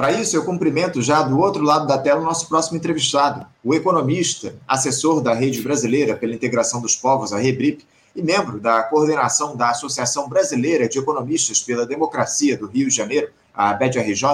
Para isso, eu cumprimento já do outro lado da tela o nosso próximo entrevistado, o economista, assessor da Rede Brasileira pela Integração dos Povos, a REBRIP, e membro da coordenação da Associação Brasileira de Economistas pela Democracia do Rio de Janeiro, a BED-RJ,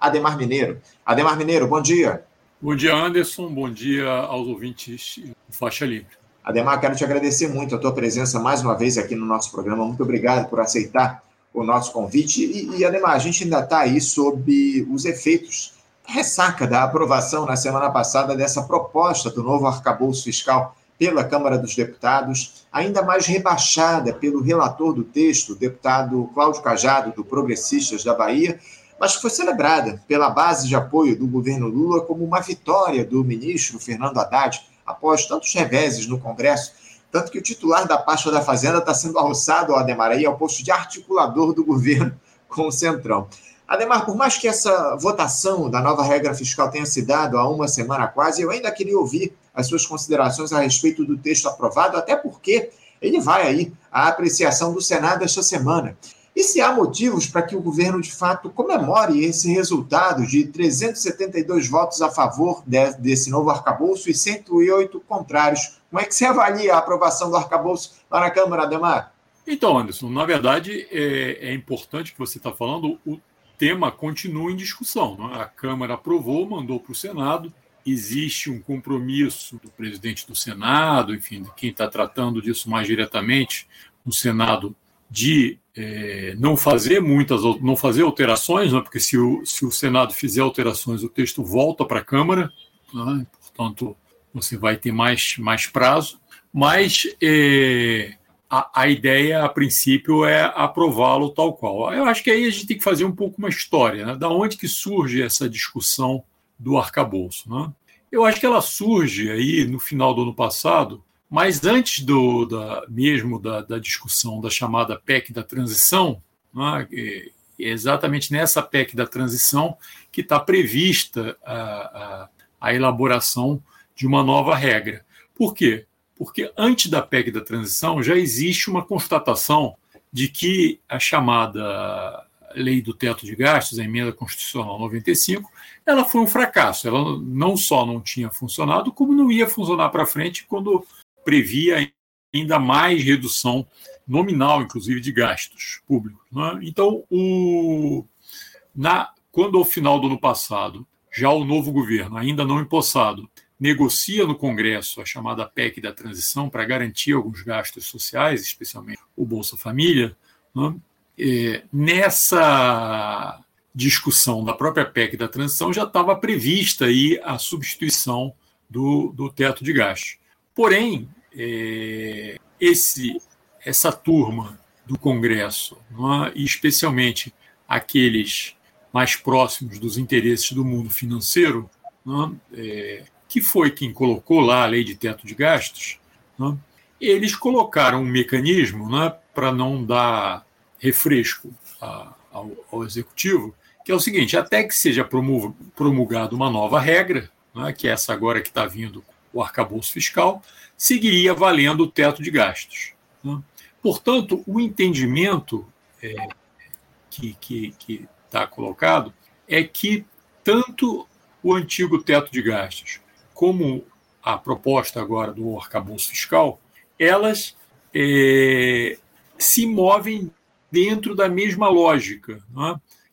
Ademar Mineiro. Ademar Mineiro, bom dia. Bom dia, Anderson. Bom dia aos ouvintes do Faixa Livre. Ademar, quero te agradecer muito a tua presença mais uma vez aqui no nosso programa. Muito obrigado por aceitar o nosso convite. E, e Ademar, a gente ainda está aí sob os efeitos ressaca da aprovação na semana passada dessa proposta do novo arcabouço fiscal pela Câmara dos Deputados, ainda mais rebaixada pelo relator do texto, o deputado Cláudio Cajado, do Progressistas da Bahia, mas foi celebrada pela base de apoio do governo Lula como uma vitória do ministro Fernando Haddad, após tantos reveses no Congresso tanto que o titular da pasta da Fazenda está sendo arroçado, Ademar, aí ao posto de articulador do governo com o Centrão. Ademar, por mais que essa votação da nova regra fiscal tenha se dado há uma semana quase, eu ainda queria ouvir as suas considerações a respeito do texto aprovado, até porque ele vai aí à apreciação do Senado esta semana. E se há motivos para que o governo, de fato, comemore esse resultado de 372 votos a favor de, desse novo arcabouço e 108 contrários, como é que você avalia a aprovação do arcabouço lá na Câmara, Ademar? Então, Anderson, na verdade, é, é importante que você está falando, o tema continua em discussão. Né? A Câmara aprovou, mandou para o Senado, existe um compromisso do presidente do Senado, enfim, de quem está tratando disso mais diretamente no Senado, de é, não fazer muitas, não fazer alterações, né, porque se o, se o Senado fizer alterações, o texto volta para a Câmara, né, portanto, você vai ter mais, mais prazo, mas é, a, a, ideia, a princípio, é aprová-lo tal qual. Eu acho que aí a gente tem que fazer um pouco uma história, né, da onde que surge essa discussão do arcabouço. Né? Eu acho que ela surge aí no final do ano passado, mas antes do, da, mesmo da, da discussão da chamada PEC da transição, né, é exatamente nessa PEC da transição que está prevista a, a, a elaboração de uma nova regra. Por quê? Porque antes da PEC da transição já existe uma constatação de que a chamada lei do teto de gastos, a emenda constitucional 95, ela foi um fracasso. Ela não só não tinha funcionado, como não ia funcionar para frente quando previa ainda mais redução nominal, inclusive, de gastos públicos. Né? Então, o, na, quando ao final do ano passado, já o novo governo, ainda não empossado, negocia no Congresso a chamada PEC da transição para garantir alguns gastos sociais, especialmente o Bolsa Família, né? é, nessa discussão da própria PEC da transição já estava prevista aí a substituição do, do teto de gastos. Porém, é, esse, essa turma do Congresso, é? e especialmente aqueles mais próximos dos interesses do mundo financeiro, é? Que foi quem colocou lá a lei de teto de gastos, é? eles colocaram um mecanismo para não dar refresco a, ao, ao, executivo, que é o seguinte: até que seja promulgada uma nova regra, que é essa agora que está vindo o arcabouço fiscal, seguiria valendo o teto de gastos. Né? Portanto, o entendimento é, que está colocado é que tanto o antigo teto de gastos como a proposta agora do arcabouço fiscal, elas é, se movem dentro da mesma lógica,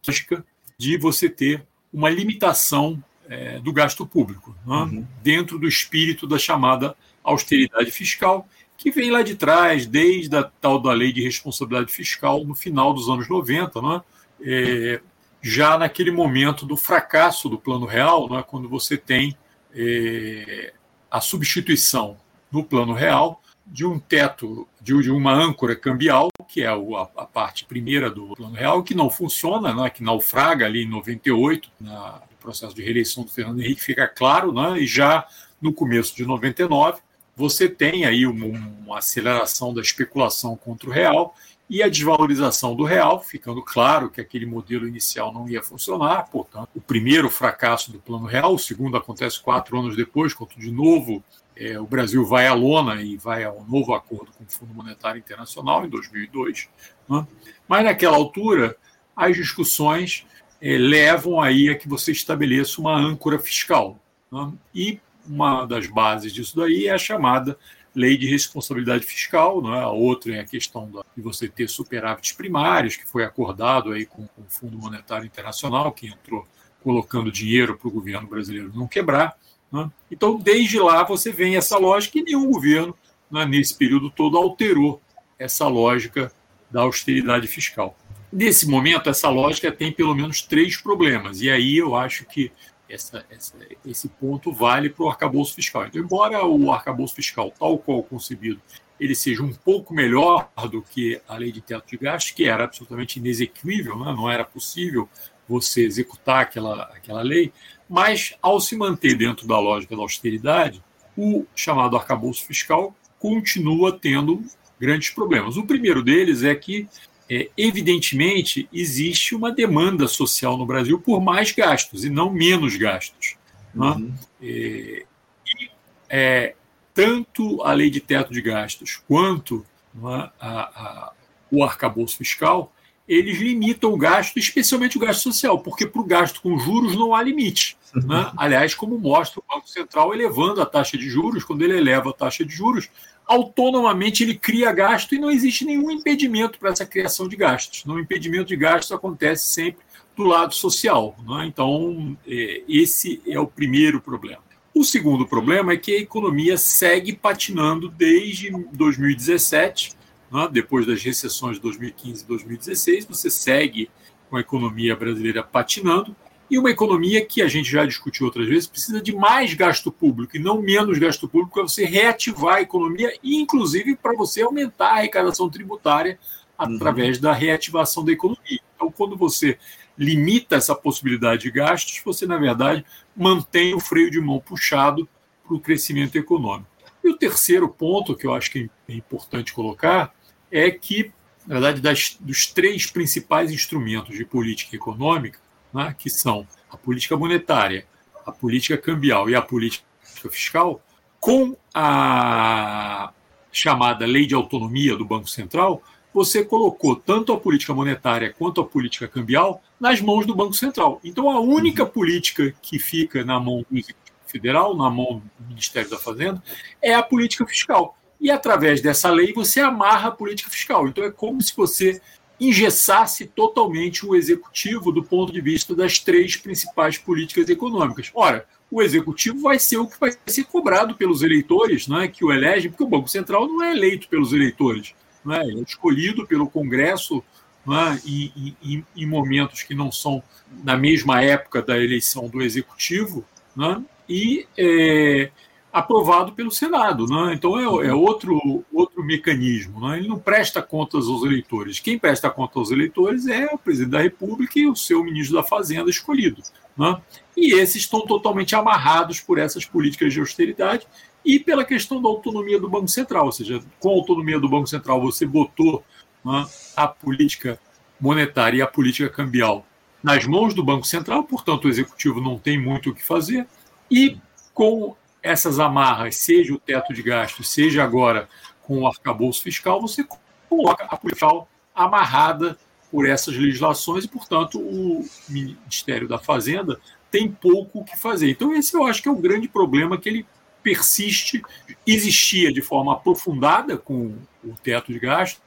lógica de você ter uma limitação é, do gasto público, né? uhum. dentro do espírito da chamada austeridade fiscal, que vem lá de trás, desde a tal da lei de responsabilidade fiscal, no final dos anos 90, né? É, já naquele momento do fracasso do Plano Real, quando você tem é, a substituição no Plano Real de um teto, de, de uma âncora cambial, que é a, a, parte primeira do Plano Real, que não funciona, né? que naufraga ali em 98, na, processo de reeleição do Fernando Henrique fica claro, né? e já no começo de 99, você tem aí uma, uma aceleração da especulação contra o real e a desvalorização do real, ficando claro que aquele modelo inicial não ia funcionar, portanto, o primeiro fracasso do plano real, o segundo acontece quatro anos depois, quando de novo é, o Brasil vai à lona e vai ao novo acordo com o Fundo Monetário Internacional em 2002. Né? Mas naquela altura, as discussões é, levam aí a que você estabeleça uma âncora fiscal. Né? E uma das bases disso daí é a chamada lei de responsabilidade fiscal, não é? a outra é a questão de você ter superávites primários, que foi acordado aí com, com o Fundo Monetário Internacional, que entrou colocando dinheiro para o governo brasileiro não quebrar. Né? Então, desde lá, você vem essa lógica e nenhum governo, né, nesse período todo, alterou essa lógica da austeridade fiscal. Nesse momento, essa lógica tem pelo menos três problemas, e aí eu acho que essa, essa, esse ponto vale para o arcabouço fiscal. Então, embora o arcabouço fiscal, tal qual concebido, ele seja um pouco melhor do que a lei de teto de gastos, que era absolutamente inexequível, né? não era possível você executar aquela, aquela lei, mas ao se manter dentro da lógica da austeridade, o chamado arcabouço fiscal continua tendo grandes problemas. O primeiro deles é que é, evidentemente, existe uma demanda social no Brasil por mais gastos e não menos gastos. Né? Uhum. É, e é, tanto a lei de teto de gastos quanto né, a, a, o arcabouço fiscal, eles limitam o gasto, especialmente o gasto social, porque para o gasto com juros não há limite. Né? Aliás, como mostra o Banco Central elevando a taxa de juros, quando ele eleva a taxa de juros, autonomamente ele cria gasto e não existe nenhum impedimento para essa criação de gastos. O impedimento de gastos acontece sempre do lado social. Né? Então, é, esse é o primeiro problema. O segundo problema é que a economia segue patinando desde 2017, né? depois das recessões de 2015 e 2016, você segue com a economia brasileira patinando. E uma economia que a gente já discutiu outras vezes precisa de mais gasto público e não menos gasto público para você reativar a economia inclusive, para você aumentar a arrecadação tributária através uhum. da reativação da economia. Então, quando você limita essa possibilidade de gastos, você, na verdade, mantém o freio de mão puxado para o crescimento econômico. E o terceiro ponto que eu acho que é importante colocar é que, na verdade, das, dos três principais instrumentos de política econômica, né, que são a política monetária, a política cambial e a política fiscal, com a chamada lei de autonomia do Banco Central, você colocou tanto a política monetária quanto a política cambial nas mãos do Banco Central. Então, a única uhum. política que fica na mão do Executivo Federal, na mão do Ministério da Fazenda, é a política fiscal. E através dessa lei você amarra a política fiscal. Então, é como se você engessasse totalmente o executivo do ponto de vista das três principais políticas econômicas. Ora, o executivo vai ser o que vai ser cobrado pelos eleitores, né, que o elegem, porque o Banco Central não é eleito pelos eleitores, né, é escolhido pelo Congresso né, em, em, em, momentos que não são na mesma época da eleição do executivo, né, e é, aprovado pelo Senado. Né? Então é, é, outro, outro mecanismo. Né? Ele não presta contas aos eleitores. Quem presta conta aos eleitores é o presidente da República e o seu ministro da Fazenda escolhido. Né? E esses estão totalmente amarrados por essas políticas de austeridade e pela questão da autonomia do Banco Central. Ou seja, com a autonomia do Banco Central, você botou né, a política monetária e a política cambial nas mãos do Banco Central, portanto, o executivo não tem muito o que fazer. E com essas amarras, seja o teto de gastos, seja agora com o arcabouço fiscal, você coloca a política amarrada por essas legislações e, portanto, o Ministério da Fazenda tem pouco o que fazer. Então, esse eu acho que é o grande problema que ele persiste, existia de forma aprofundada com o teto de gastos.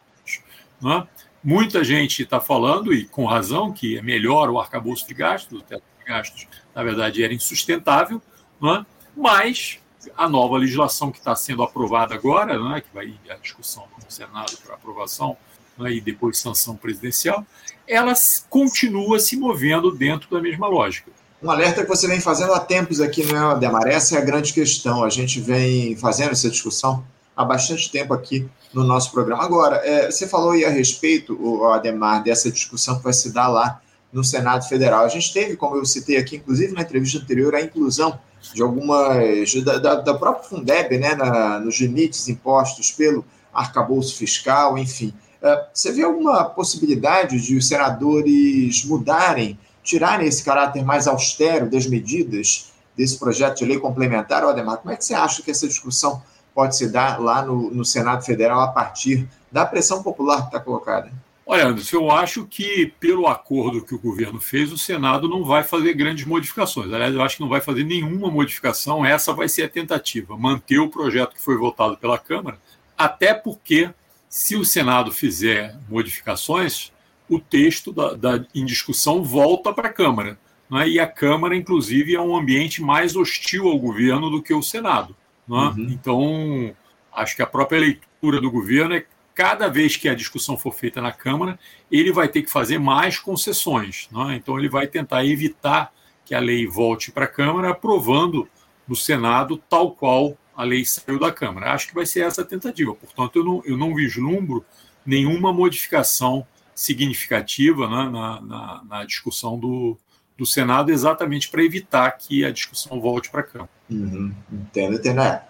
Né? Muita gente está falando, e com razão, que é melhor o arcabouço de gastos, o teto de gastos, na verdade, era insustentável. Né? Mas a nova legislação que está sendo aprovada agora, né, que vai à discussão no Senado para aprovação né, e depois sanção presidencial, ela continua se movendo dentro da mesma lógica. Um alerta que você vem fazendo há tempos aqui, né, Ademar? Essa é a grande questão. A gente vem fazendo essa discussão há bastante tempo aqui no nosso programa. Agora, é, você falou aí a respeito, o Ademar, dessa discussão que vai se dar lá no Senado Federal. A gente teve, como eu citei aqui, inclusive na entrevista anterior, a inclusão de algumas da, da, da própria Fundeb, né, na, nos limites impostos pelo arcabouço fiscal, enfim. Uh, você vê alguma possibilidade de os senadores mudarem, tirarem esse caráter mais austero das medidas desse projeto de lei complementar, Ademar? Como é que você acha que essa discussão pode se dar lá no, no Senado Federal a partir da pressão popular que está colocada? Olha, Anderson, eu acho que, pelo acordo que o governo fez, o Senado não vai fazer grandes modificações. Aliás, eu acho que não vai fazer nenhuma modificação. Essa vai ser a tentativa, manter o projeto que foi votado pela Câmara, até porque, se o Senado fizer modificações, o texto da, da em discussão volta para a Câmara. Né? E a Câmara, inclusive, é um ambiente mais hostil ao governo do que o Senado. Né? Uhum. Então, acho que a própria leitura do governo é cada vez que a discussão for feita na Câmara, ele vai ter que fazer mais concessões. Né? Então, ele vai tentar evitar que a lei volte para a Câmara, aprovando no Senado tal qual a lei saiu da Câmara. Acho que vai ser essa a tentativa. Portanto, eu não, eu não vislumbro nenhuma modificação significativa né, na, na, na discussão do, do Senado exatamente para evitar que a discussão volte para a Câmara. Uhum, entendo, entendo. É,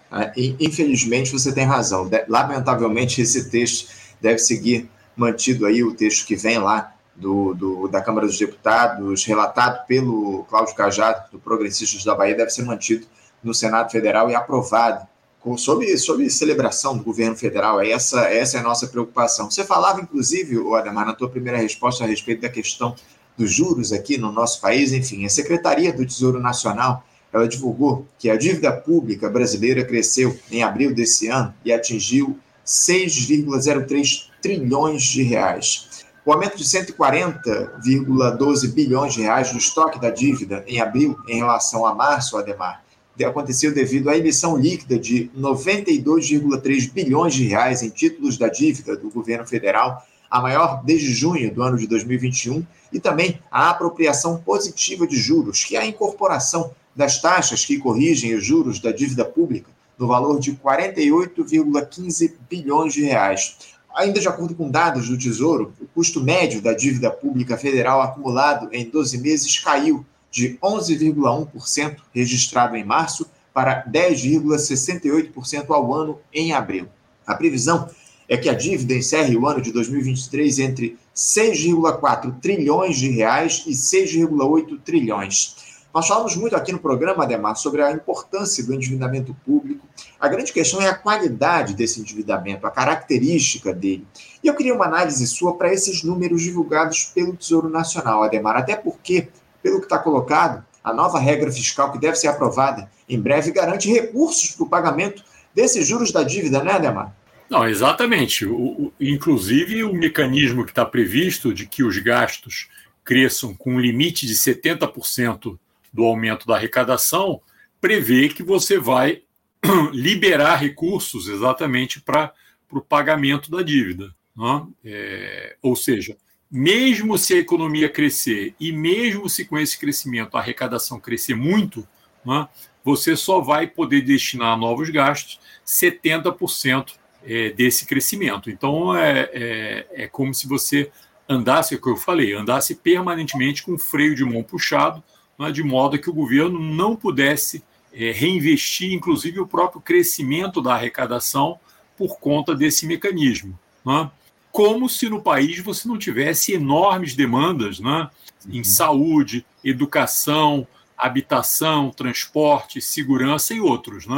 infelizmente você tem razão. Lamentavelmente esse texto deve seguir mantido aí o texto que vem lá do, do, da Câmara dos Deputados, relatado pelo Cláudio Cajado, do Progressistas da Bahia, deve ser mantido no Senado Federal e aprovado com, sob, sob celebração do governo federal. Essa, essa é a nossa preocupação. Você falava, inclusive, Ademar, na tua primeira resposta a respeito da questão dos juros aqui no nosso país, enfim, a Secretaria do Tesouro Nacional, ela divulgou que a dívida pública brasileira cresceu em abril desse ano e atingiu 6,03 trilhões de reais. O aumento de 140,12 bilhões de reais do estoque da dívida em abril em relação a março, Ademar, aconteceu devido à emissão líquida de 92,3 bilhões de reais em títulos da dívida do governo federal a maior desde junho do ano de 2021, e também a apropriação positiva de juros, que é a incorporação das taxas que corrigem os juros da dívida pública, no valor de 48,15 bilhões de reais. Ainda de acordo com dados do Tesouro, o custo médio da dívida pública federal acumulado em 12 meses caiu de 11,1% registrado em março para 10,68% ao ano em abril. A previsão é que a dívida encerre o ano de 2023 entre 6,4 trilhões de reais e 6,8 trilhões. Nós falamos muito aqui no programa, Ademar, sobre a importância do endividamento público. A grande questão é a qualidade desse endividamento, a característica dele. E eu queria uma análise sua para esses números divulgados pelo Tesouro Nacional, Ademar, até porque, pelo que está colocado, a nova regra fiscal que deve ser aprovada em breve garante recursos para o pagamento desses juros da dívida, né, Ademar? Não, exatamente. O, o, inclusive, o mecanismo que está previsto de que os gastos cresçam com um limite de 70% do aumento da arrecadação prevê que você vai liberar recursos exatamente para o pagamento da dívida. Né? É, ou seja, mesmo se a economia crescer e mesmo se com esse crescimento a arrecadação crescer muito, né, você só vai poder destinar a novos gastos 70% é, desse crescimento. Então, é, é, é, como se você andasse, é o que eu falei, andasse permanentemente com o freio de mão puxado, né, de modo que o governo não pudesse é, reinvestir, inclusive, o próprio crescimento da arrecadação por conta desse mecanismo. Né? Como se no país você não tivesse enormes demandas né, em uhum. saúde, educação, habitação, transporte, segurança e outros. Né?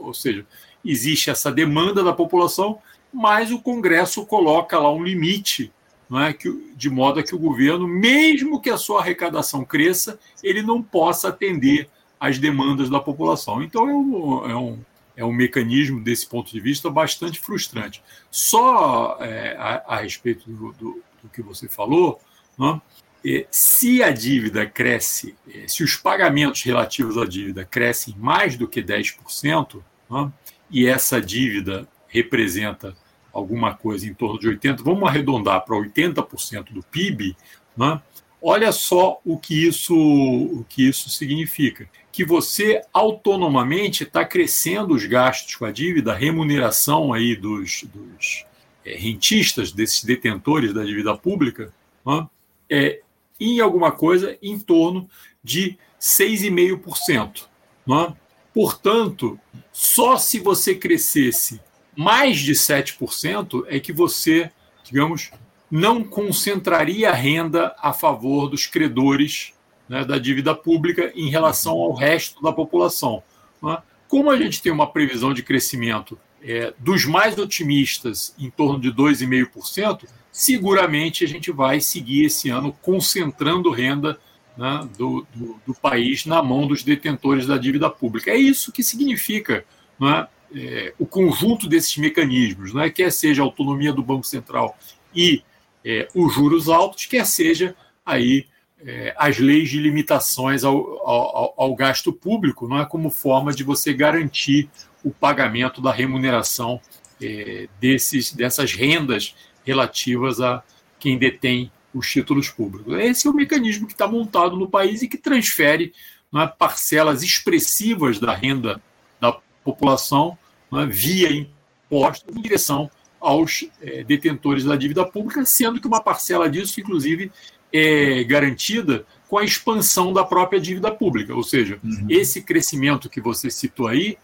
Ou seja, existe essa demanda da população, mas o Congresso coloca lá um limite, não é? que, de modo a que o governo, mesmo que a sua arrecadação cresça, ele não possa atender às demandas da população. Então é um, é um, é um mecanismo, desse ponto de vista, bastante frustrante. Só é, a, a, respeito do, do, do, que você falou, não é? se a dívida cresce, é, se os pagamentos relativos à dívida crescem mais do que 10%, não e essa dívida representa alguma coisa em torno de 80%, vamos arredondar para 80% do PIB, né? olha só o que isso, o que isso significa. Que você autonomamente está crescendo os gastos com a dívida, a remuneração aí dos, dos é, rentistas, desses detentores da dívida pública, né? é, em alguma coisa em torno de 6,5%. Né? Portanto, só se você crescesse mais de 7% é que você, digamos, não concentraria a renda a favor dos credores né, da dívida pública em relação ao resto da população. Né? Como a gente tem uma previsão de crescimento é, dos mais otimistas em torno de 2,5%, seguramente a gente vai seguir esse ano concentrando renda né, do, do, do, país na mão dos detentores da dívida pública. É isso que significa né, é, o conjunto desses mecanismos, né, quer seja a autonomia do Banco Central e é, os juros altos, quer seja aí é, as leis de limitações ao, ao, ao, gasto público, não é como forma de você garantir o pagamento da remuneração é, desses, dessas rendas relativas a quem detém os títulos públicos. Esse é o mecanismo que está montado no país e que transfere é, parcelas expressivas da renda da população é, via impostos em direção aos é, detentores da dívida pública, sendo que uma parcela disso, inclusive, é garantida com a expansão da própria dívida pública. Ou seja, uhum. esse crescimento que você citou aí,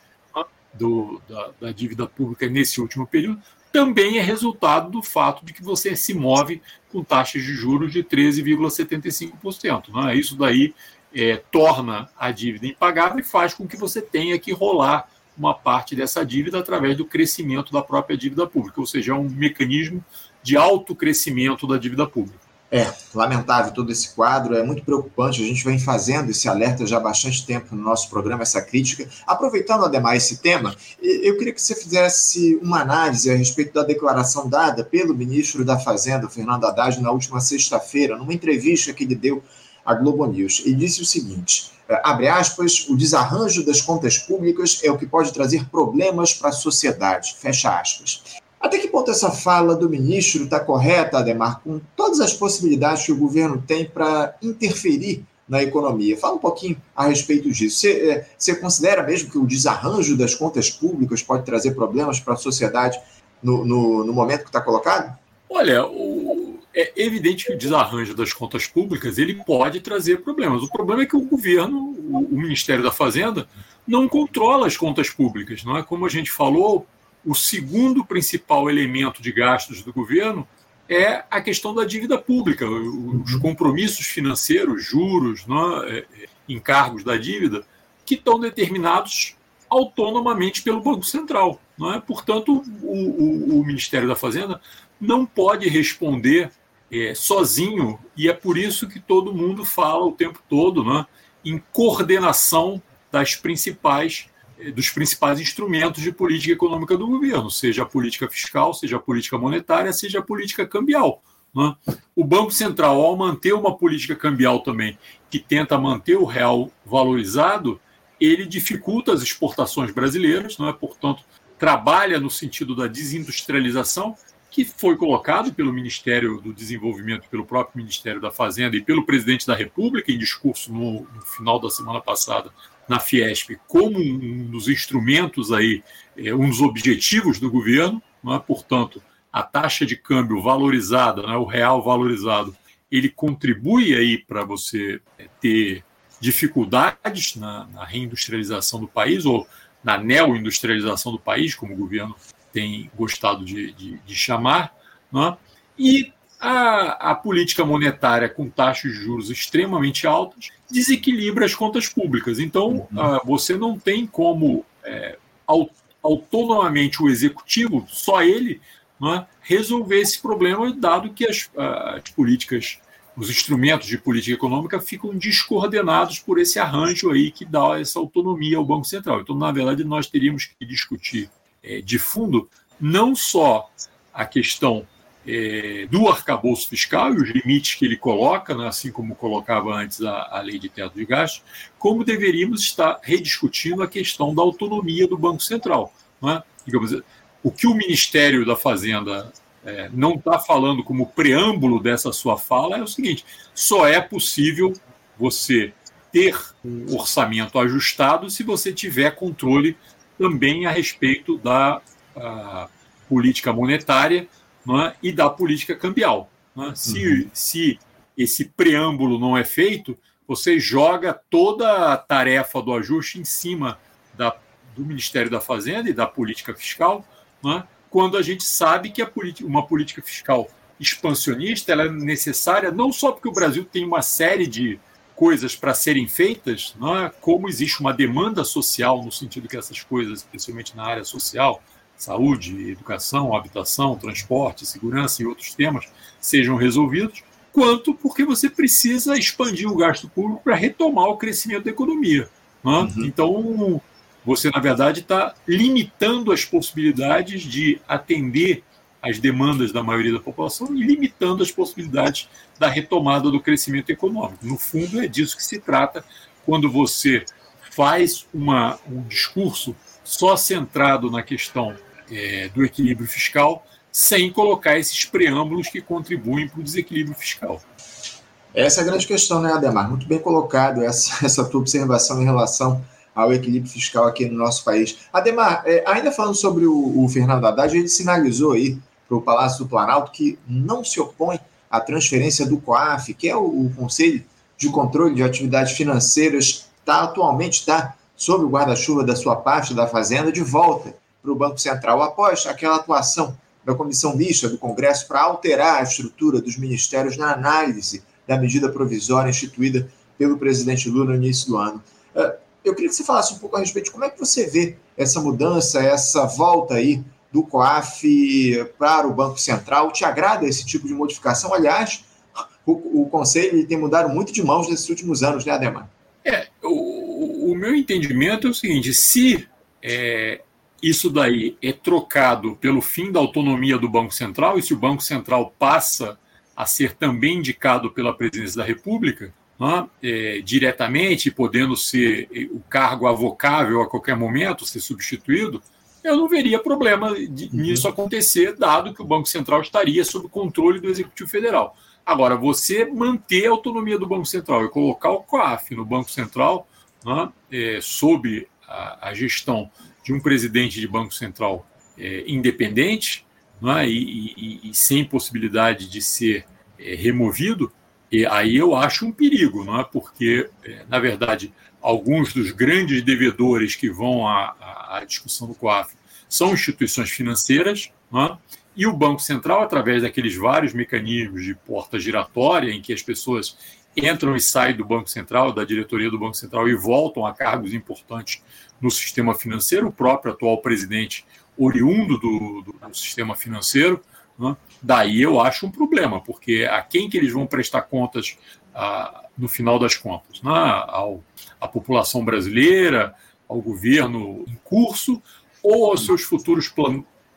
do, da, da, dívida pública nesse último período, também é resultado do fato de que você se move com taxas de juros de 13,75%. Né? Isso daí é, torna a dívida impagável e faz com que você tenha que rolar uma parte dessa dívida através do crescimento da própria dívida pública, ou seja, é um mecanismo de alto crescimento da dívida pública. É, lamentável todo esse quadro, é muito preocupante. A gente vem fazendo esse alerta já há bastante tempo no nosso programa, essa crítica. Aproveitando, Ademar, esse tema, eu queria que você fizesse uma análise a respeito da declaração dada pelo ministro da Fazenda, Fernando Haddad, na última sexta-feira, numa entrevista que ele deu à Globo News. Ele disse o seguinte: é, abre aspas, o desarranjo das contas públicas é o que pode trazer problemas para a sociedade, fecha aspas. Até que ponto essa fala do ministro está correta, Ademar, com todas as possibilidades que o governo tem para interferir na economia? Fala um pouquinho a respeito disso. Você, é, você, considera mesmo que o desarranjo das contas públicas pode trazer problemas para a sociedade no, no, no, momento que está colocado? Olha, o, é evidente que o desarranjo das contas públicas ele pode trazer problemas. O problema é que o governo, o, o Ministério da Fazenda, não controla as contas públicas. Não é como a gente falou, o segundo principal elemento de gastos do governo é a questão da dívida pública, os compromissos financeiros, juros, né, é, encargos da dívida, que estão determinados autonomamente pelo Banco Central. Não é? Portanto, o, o, o Ministério da Fazenda não pode responder é, sozinho, e é por isso que todo mundo fala o tempo todo né, em coordenação das principais dos principais instrumentos de política econômica do governo, seja a política fiscal, seja a política monetária, seja a política cambial. Né? O Banco Central, ao manter uma política cambial também que tenta manter o real valorizado, ele dificulta as exportações brasileiras, não é? portanto, trabalha no sentido da desindustrialização, que foi colocado pelo Ministério do Desenvolvimento, pelo próprio Ministério da Fazenda e pelo presidente da República, em discurso no, no final da semana passada na Fiesp como um dos instrumentos aí, é, um dos objetivos do governo, é? portanto, a taxa de câmbio valorizada, é? o real valorizado, ele contribui aí para você ter dificuldades na, na, reindustrialização do país ou na neoindustrialização do país, como o governo tem gostado de, de, de chamar, e a, a, política monetária com taxas de juros extremamente altas desequilibra as contas públicas. Então, uhum. uh, você não tem como é, autonomamente o executivo, só ele, né, resolver esse problema, dado que as, as políticas, os instrumentos de política econômica ficam descoordenados por esse arranjo aí que dá essa autonomia ao Banco Central. Então, na verdade, nós teríamos que discutir é, de fundo não só a questão é, do arcabouço fiscal e os limites que ele coloca, né, assim como colocava antes a, a, lei de teto de gastos, como deveríamos estar rediscutindo a questão da autonomia do Banco Central. Né? Digamos, o que o Ministério da Fazenda é, não está falando como preâmbulo dessa sua fala é o seguinte: só é possível você ter um orçamento ajustado se você tiver controle também a respeito da a, política monetária é? e da política cambial. É? Se, uhum. se esse preâmbulo não é feito, você joga toda a tarefa do ajuste em cima da, do Ministério da Fazenda e da política fiscal, é? quando a gente sabe que a uma política fiscal expansionista ela é necessária não só porque o Brasil tem uma série de coisas para serem feitas, é? como existe uma demanda social no sentido que essas coisas, especialmente na área social, saúde, educação, habitação, transporte, segurança e outros temas sejam resolvidos, quanto porque você precisa expandir o gasto público para retomar o crescimento da economia. Né? Uhum. Então, você, na verdade, está limitando as possibilidades de atender as demandas da maioria da população e limitando as possibilidades da retomada do crescimento econômico. No fundo, é disso que se trata quando você faz uma, um discurso só centrado na questão é, do equilíbrio fiscal, sem colocar esses preâmbulos que contribuem para o desequilíbrio fiscal. Essa é a grande questão, né, Ademar? Muito bem colocado essa, essa tua observação em relação ao equilíbrio fiscal aqui no nosso país. Ademar, é, ainda falando sobre o, o Fernando Haddad, ele sinalizou aí para o Palácio do Planalto que não se opõe à transferência do COAF, que é o, o Conselho de Controle de Atividades Financeiras, tá, atualmente está sob o guarda-chuva da sua parte da Fazenda, de volta para o Banco Central, após aquela atuação da comissão mista do Congresso para alterar a estrutura dos ministérios na análise da medida provisória instituída pelo presidente Lula no início do ano. É, eu queria que você falasse um pouco a respeito de como é que você vê essa mudança, essa volta aí do COAF para o Banco Central. Te agrada esse tipo de modificação? Aliás, o, o Conselho tem mudado muito de mãos nesses últimos anos, né, Ademar? É, o, o meu entendimento é o seguinte: se é, isso daí é trocado pelo fim da autonomia do Banco Central, e se o Banco Central passa a ser também indicado pela presidência da República, né, é, diretamente, podendo ser o cargo avocável a qualquer momento, ser substituído, eu não veria problema de, uhum. nisso acontecer, dado que o Banco Central estaria sob controle do Executivo Federal. Agora, você manter a autonomia do Banco Central e colocar o COAF no Banco Central, né, é, sob a, a, gestão de um presidente de Banco Central é, independente né, e, e, e, sem possibilidade de ser é, removido, e aí eu acho um perigo, não é? porque, é, na verdade, alguns dos grandes devedores que vão à, à discussão do COAF são instituições financeiras, é? e o Banco Central, através daqueles vários mecanismos de porta giratória, em que as pessoas entram e saem do Banco Central, da diretoria do Banco Central e voltam a cargos importantes no sistema financeiro, o próprio atual presidente oriundo do, do, do sistema financeiro, né? daí eu acho um problema, porque a quem que eles vão prestar contas ah, no final das contas? Né? Ao, à população brasileira, ao governo em curso ou aos seus futuros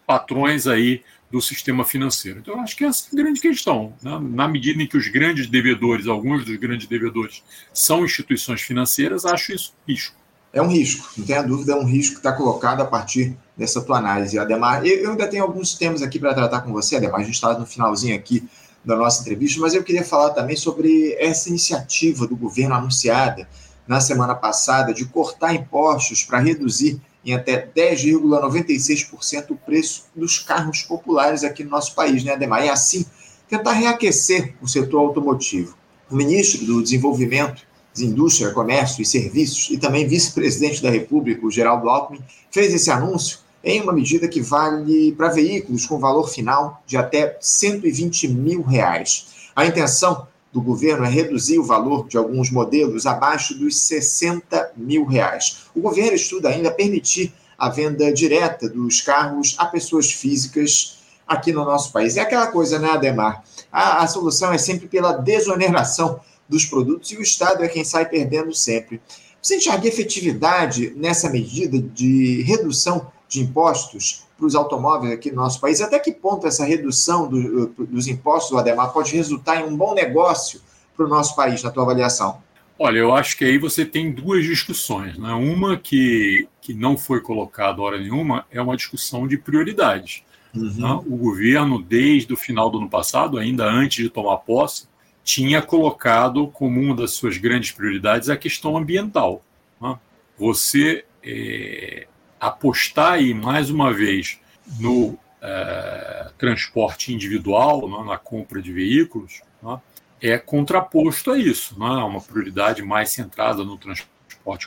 patrões aí do sistema financeiro. Então, eu acho que essa é a grande questão. Né? Na medida em que os grandes devedores, alguns dos grandes devedores, são instituições financeiras, acho isso risco. É um risco, não tenha dúvida, é um risco que está colocado a partir dessa tua análise. Ademar, eu ainda tenho alguns temas aqui para tratar com você, Ademar, a gente está no finalzinho aqui da nossa entrevista, mas eu queria falar também sobre essa iniciativa do governo anunciada na semana passada de cortar impostos para reduzir em até 10,96% o preço dos carros populares aqui no nosso país, né, Ademar? E assim, tentar reaquecer o setor automotivo. O ministro do Desenvolvimento, de Indústria, Comércio e Serviços e também vice-presidente da República, o Geraldo Alckmin, fez esse anúncio em uma medida que vale para veículos com valor final de até 120 mil reais. A intenção do governo é reduzir o valor de alguns modelos abaixo dos 60 mil reais. O governo estuda ainda permitir a venda direta dos carros a pessoas físicas aqui no nosso país. É aquela coisa, né, Ademar? A, a solução é sempre pela desoneração dos produtos e o Estado é quem sai perdendo sempre. Você enxerga efetividade nessa medida de redução de impostos para os automóveis aqui no nosso país? Até que ponto essa redução do, dos impostos, do Ademar, pode resultar em um bom negócio para o nosso país, na tua avaliação? Olha, eu acho que aí você tem duas discussões. Né? Uma que, que não foi colocada hora nenhuma é uma discussão de prioridades. Uhum. Né? O governo, desde o final do ano passado, ainda antes de tomar posse, tinha colocado como uma das suas grandes prioridades a questão ambiental. Né? Você é, apostar aí mais uma vez no é, transporte individual, né, na compra de veículos, né, é contraposto a isso. Né, uma prioridade mais centrada no transporte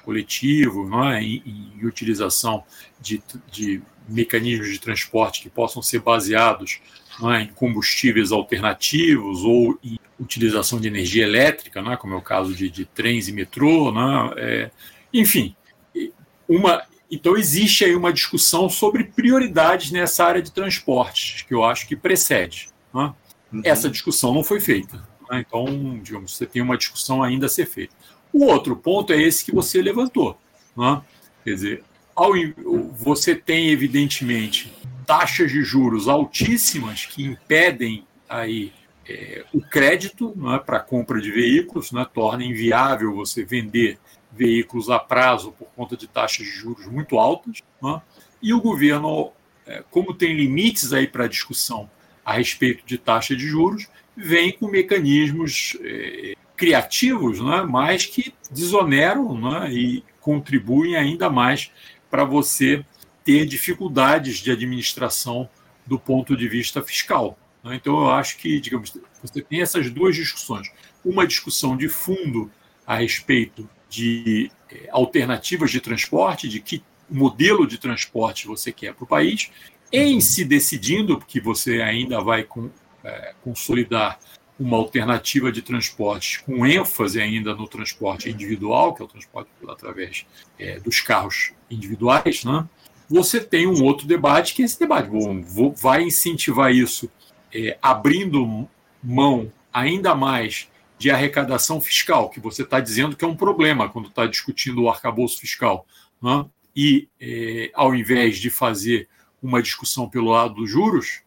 coletivo, né, em, em utilização de, de, mecanismos de transporte que possam ser baseados né, em combustíveis alternativos ou em utilização de energia elétrica, né, como é o caso de, de trens e metrô. Né, é, enfim, uma Então, existe aí uma discussão sobre prioridades nessa área de transportes, que eu acho que precede. Né? Uhum. Essa discussão não foi feita. Né? Então, digamos, você tem uma discussão ainda a ser feita. O outro ponto é esse que você levantou. Né? Quer dizer, ao, você tem, evidentemente, taxas de juros altíssimas que impedem aí é, o crédito né, para compra de veículos, né, torna inviável você vender veículos a prazo por conta de taxas de juros muito altas. Né, e o governo, é, como tem limites aí para discussão a respeito de taxa de juros, vem com mecanismos é, criativos, né, mas que desoneram né, e contribuem ainda mais para você ter dificuldades de administração do ponto de vista fiscal. Né? Então, eu acho que, digamos, você tem essas duas discussões. Uma discussão de fundo a respeito de eh, alternativas de transporte, de que modelo de transporte você quer para o país, em se decidindo, porque você ainda vai com, é, consolidar uma alternativa de transporte com ênfase ainda no transporte individual, que é o transporte através é, dos carros individuais, né? você tem um outro debate, que é esse debate. Bom, vai incentivar isso é, abrindo mão ainda mais de arrecadação fiscal, que você está dizendo que é um problema quando está discutindo o arcabouço fiscal. Né? E, é, ao invés de fazer uma discussão pelo lado dos juros,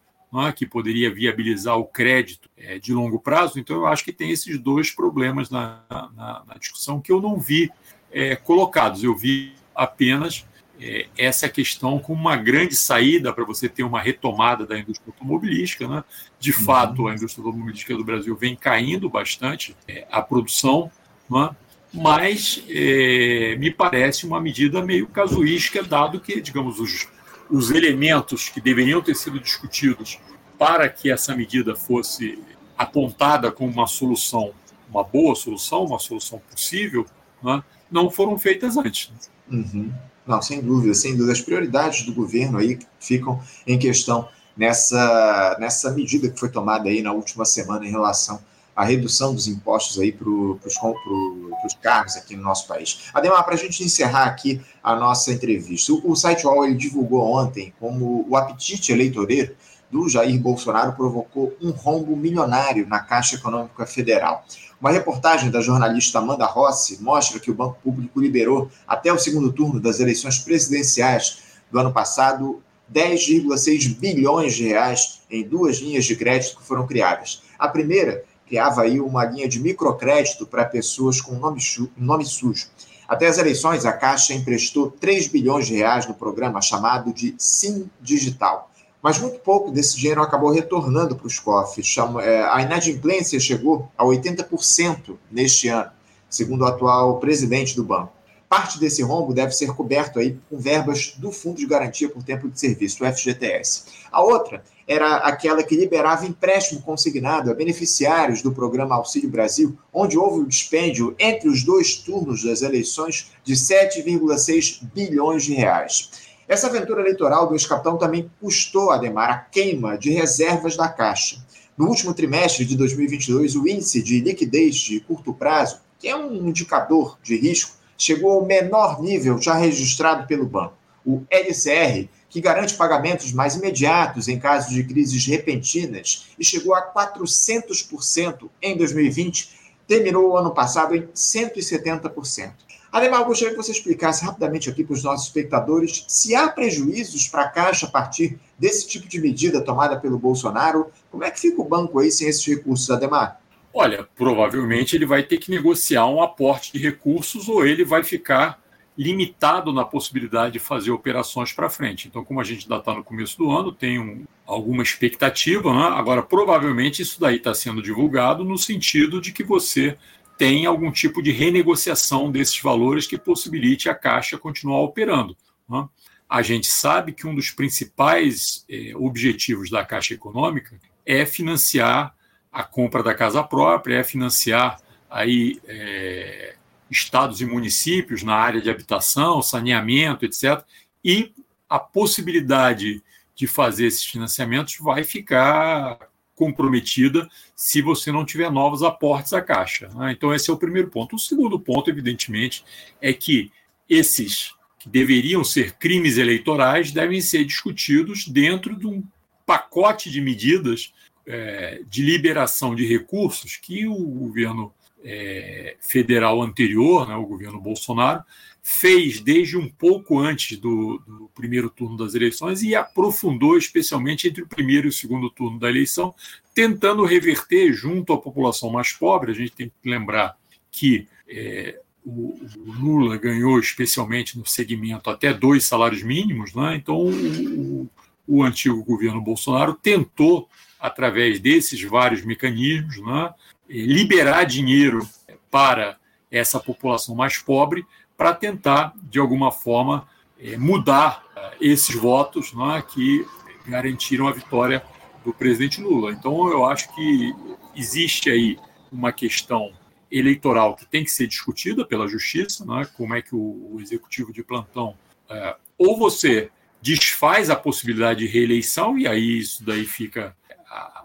que poderia viabilizar o crédito é, de longo prazo, então eu acho que tem esses dois problemas na, na, na discussão que eu não vi é, colocados. Eu vi apenas é, essa questão como uma grande saída para você ter uma retomada da indústria automobilística. Né? De uhum. fato, a indústria automobilística do Brasil vem caindo bastante é, a produção, né? mas é, me parece uma medida meio casuística, dado que, digamos, os, os elementos que deveriam ter sido discutidos para que essa medida fosse apontada como uma solução, uma boa solução, uma solução possível, né? não foram feitas antes. Uhum. Não, sem dúvida, sem dúvida. As prioridades do governo aí ficam em questão nessa, nessa medida que foi tomada aí na última semana em relação à redução dos impostos aí para os carros aqui no nosso país. Ademar, para a gente encerrar aqui a nossa entrevista, o, o site UOL ele divulgou ontem como o apetite eleitoreiro do Jair Bolsonaro provocou um rombo milionário na Caixa Econômica Federal. Uma reportagem da jornalista Amanda Rossi mostra que o Banco Público liberou, até o segundo turno das eleições presidenciais do ano passado, 10,6 bilhões de reais em duas linhas de crédito que foram criadas. A primeira criava aí uma linha de microcrédito para pessoas com nome, nome sujo. Até as eleições, a Caixa emprestou 3 bilhões de reais no programa chamado de Sim Digital mas muito pouco desse dinheiro acabou retornando para os cofres. É, a inadimplência chegou a 80% neste ano, segundo o atual presidente do banco. Parte desse rombo deve ser coberto aí com verbas do Fundo de Garantia por Tempo de Serviço, o FGTS. A outra era aquela que liberava empréstimo consignado a beneficiários do programa Auxílio Brasil, onde houve um dispêndio entre os dois turnos das eleições de 7,6 bilhões de reais. Essa aventura eleitoral do ex-capitão também custou, Ademar, a queima de reservas da Caixa. No último trimestre de 2022, o índice de liquidez de curto prazo, que é um indicador de risco, chegou ao menor nível já registrado pelo banco. O LCR, que garante pagamentos mais imediatos em caso de crises repentinas, e chegou a 400% em 2020, terminou o ano passado em 170%. Ademar, gostaria que você explicasse rapidamente aqui para os nossos espectadores se há prejuízos para a Caixa a partir desse tipo de medida tomada pelo Bolsonaro. Como é que fica o banco aí sem esses recursos, Ademar? Olha, provavelmente ele vai ter que negociar um aporte de recursos ou ele vai ficar limitado na possibilidade de fazer operações para frente. Então, como a gente ainda está no começo do ano, tem um, alguma expectativa. Né? Agora, provavelmente isso daí está sendo divulgado no sentido de que você tem algum tipo de renegociação desses valores que possibilite a Caixa continuar operando. Né? A gente sabe que um dos principais eh, objetivos da Caixa Econômica é financiar a compra da casa própria, é financiar aí eh, estados e municípios na área de habitação, saneamento, etc. E a possibilidade de fazer esses financiamentos vai ficar comprometida se você não tiver novos aportes à Caixa. Né? Então, esse é o primeiro ponto. O segundo ponto, evidentemente, é que esses que deveriam ser crimes eleitorais devem ser discutidos dentro de um pacote de medidas é, de liberação de recursos que o governo é, federal anterior, né, o governo Bolsonaro, fez desde um pouco antes do, do, primeiro turno das eleições e aprofundou especialmente entre o primeiro e o segundo turno da eleição, tentando reverter junto à população mais pobre. A gente tem que lembrar que é, o, o, Lula ganhou especialmente no segmento até dois salários mínimos, né? então o, o antigo governo Bolsonaro tentou, através desses vários mecanismos, né, liberar dinheiro para essa população mais pobre para tentar, de alguma forma, é, mudar é, esses votos né, que garantiram a vitória do presidente Lula. Então, eu acho que existe aí uma questão eleitoral que tem que ser discutida pela justiça, né, como é que o, executivo de plantão é, ou você desfaz a possibilidade de reeleição e aí isso daí fica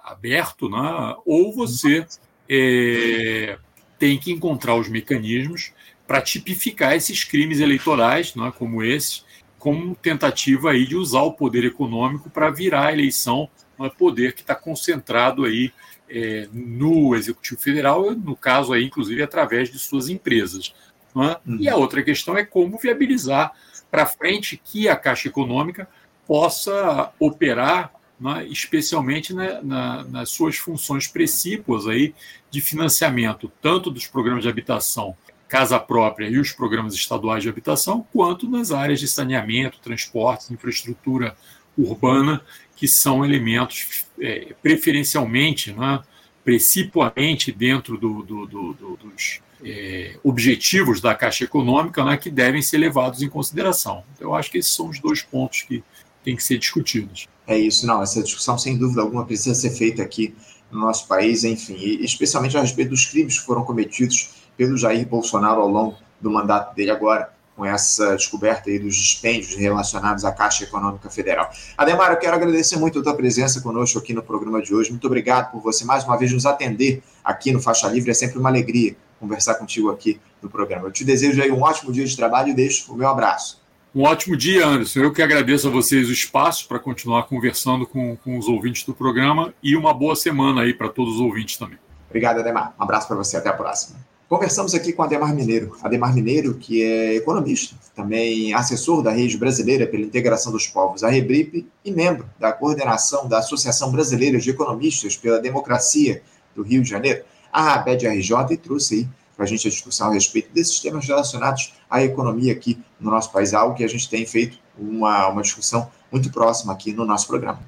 aberto, né, ou você é, tem que encontrar os mecanismos para tipificar esses crimes eleitorais, não é, como esse, como tentativa aí de usar o poder econômico para virar a eleição, um é, poder que está concentrado aí é, no Executivo Federal, no caso aí, inclusive, através de suas empresas. É? Uhum. E a outra questão é como viabilizar para frente que a Caixa Econômica possa operar, é? especialmente na, na, nas suas funções precípuas aí de financiamento, tanto dos programas de habitação casa própria e os programas estaduais de habitação, quanto nas áreas de saneamento, transportes, infraestrutura urbana, que são elementos é, preferencialmente, né, precipuamente dentro do, do, do, dos é, objetivos da Caixa Econômica, né, que devem ser levados em consideração. Eu acho que esses são os dois pontos que têm que ser discutidos. É isso, não. Essa discussão, sem dúvida alguma, precisa ser feita aqui no nosso país, enfim, e especialmente a respeito dos crimes que foram cometidos pelo Jair Bolsonaro ao longo do mandato dele agora, com essa descoberta aí dos dispêndios relacionados à Caixa Econômica Federal. Ademar, eu quero agradecer muito a tua presença conosco aqui no programa de hoje. Muito obrigado por você mais uma vez nos atender aqui no Faixa Livre. É sempre uma alegria conversar contigo aqui no programa. Eu te desejo aí um ótimo dia de trabalho e deixo o meu abraço. Um ótimo dia, Anderson. Eu que agradeço a vocês o espaço para continuar conversando com, com os ouvintes do programa e uma boa semana aí para todos os ouvintes também. Obrigado, Ademar. Um abraço para você. Até a próxima. Conversamos aqui com Ademar Mineiro. Ademar Mineiro, que é economista, também assessor da Rede Brasileira pela Integração dos Povos, a Rebripe, e membro da coordenação da Associação Brasileira de Economistas pela Democracia do Rio de Janeiro, a ABED-RJ, e trouxe aí para a gente a discussão a respeito desses temas relacionados à economia aqui no nosso país, algo que a gente tem feito uma, uma discussão muito próxima aqui no nosso programa.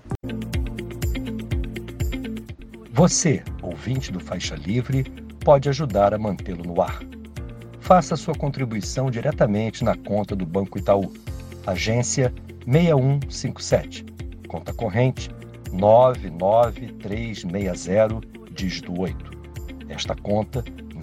Você, ouvinte do Faixa Livre, pode ajudar a mantê-lo no ar. Faça sua contribuição diretamente na conta do Banco Itaú, agência 6157, conta corrente 99360, dígito 8. Esta conta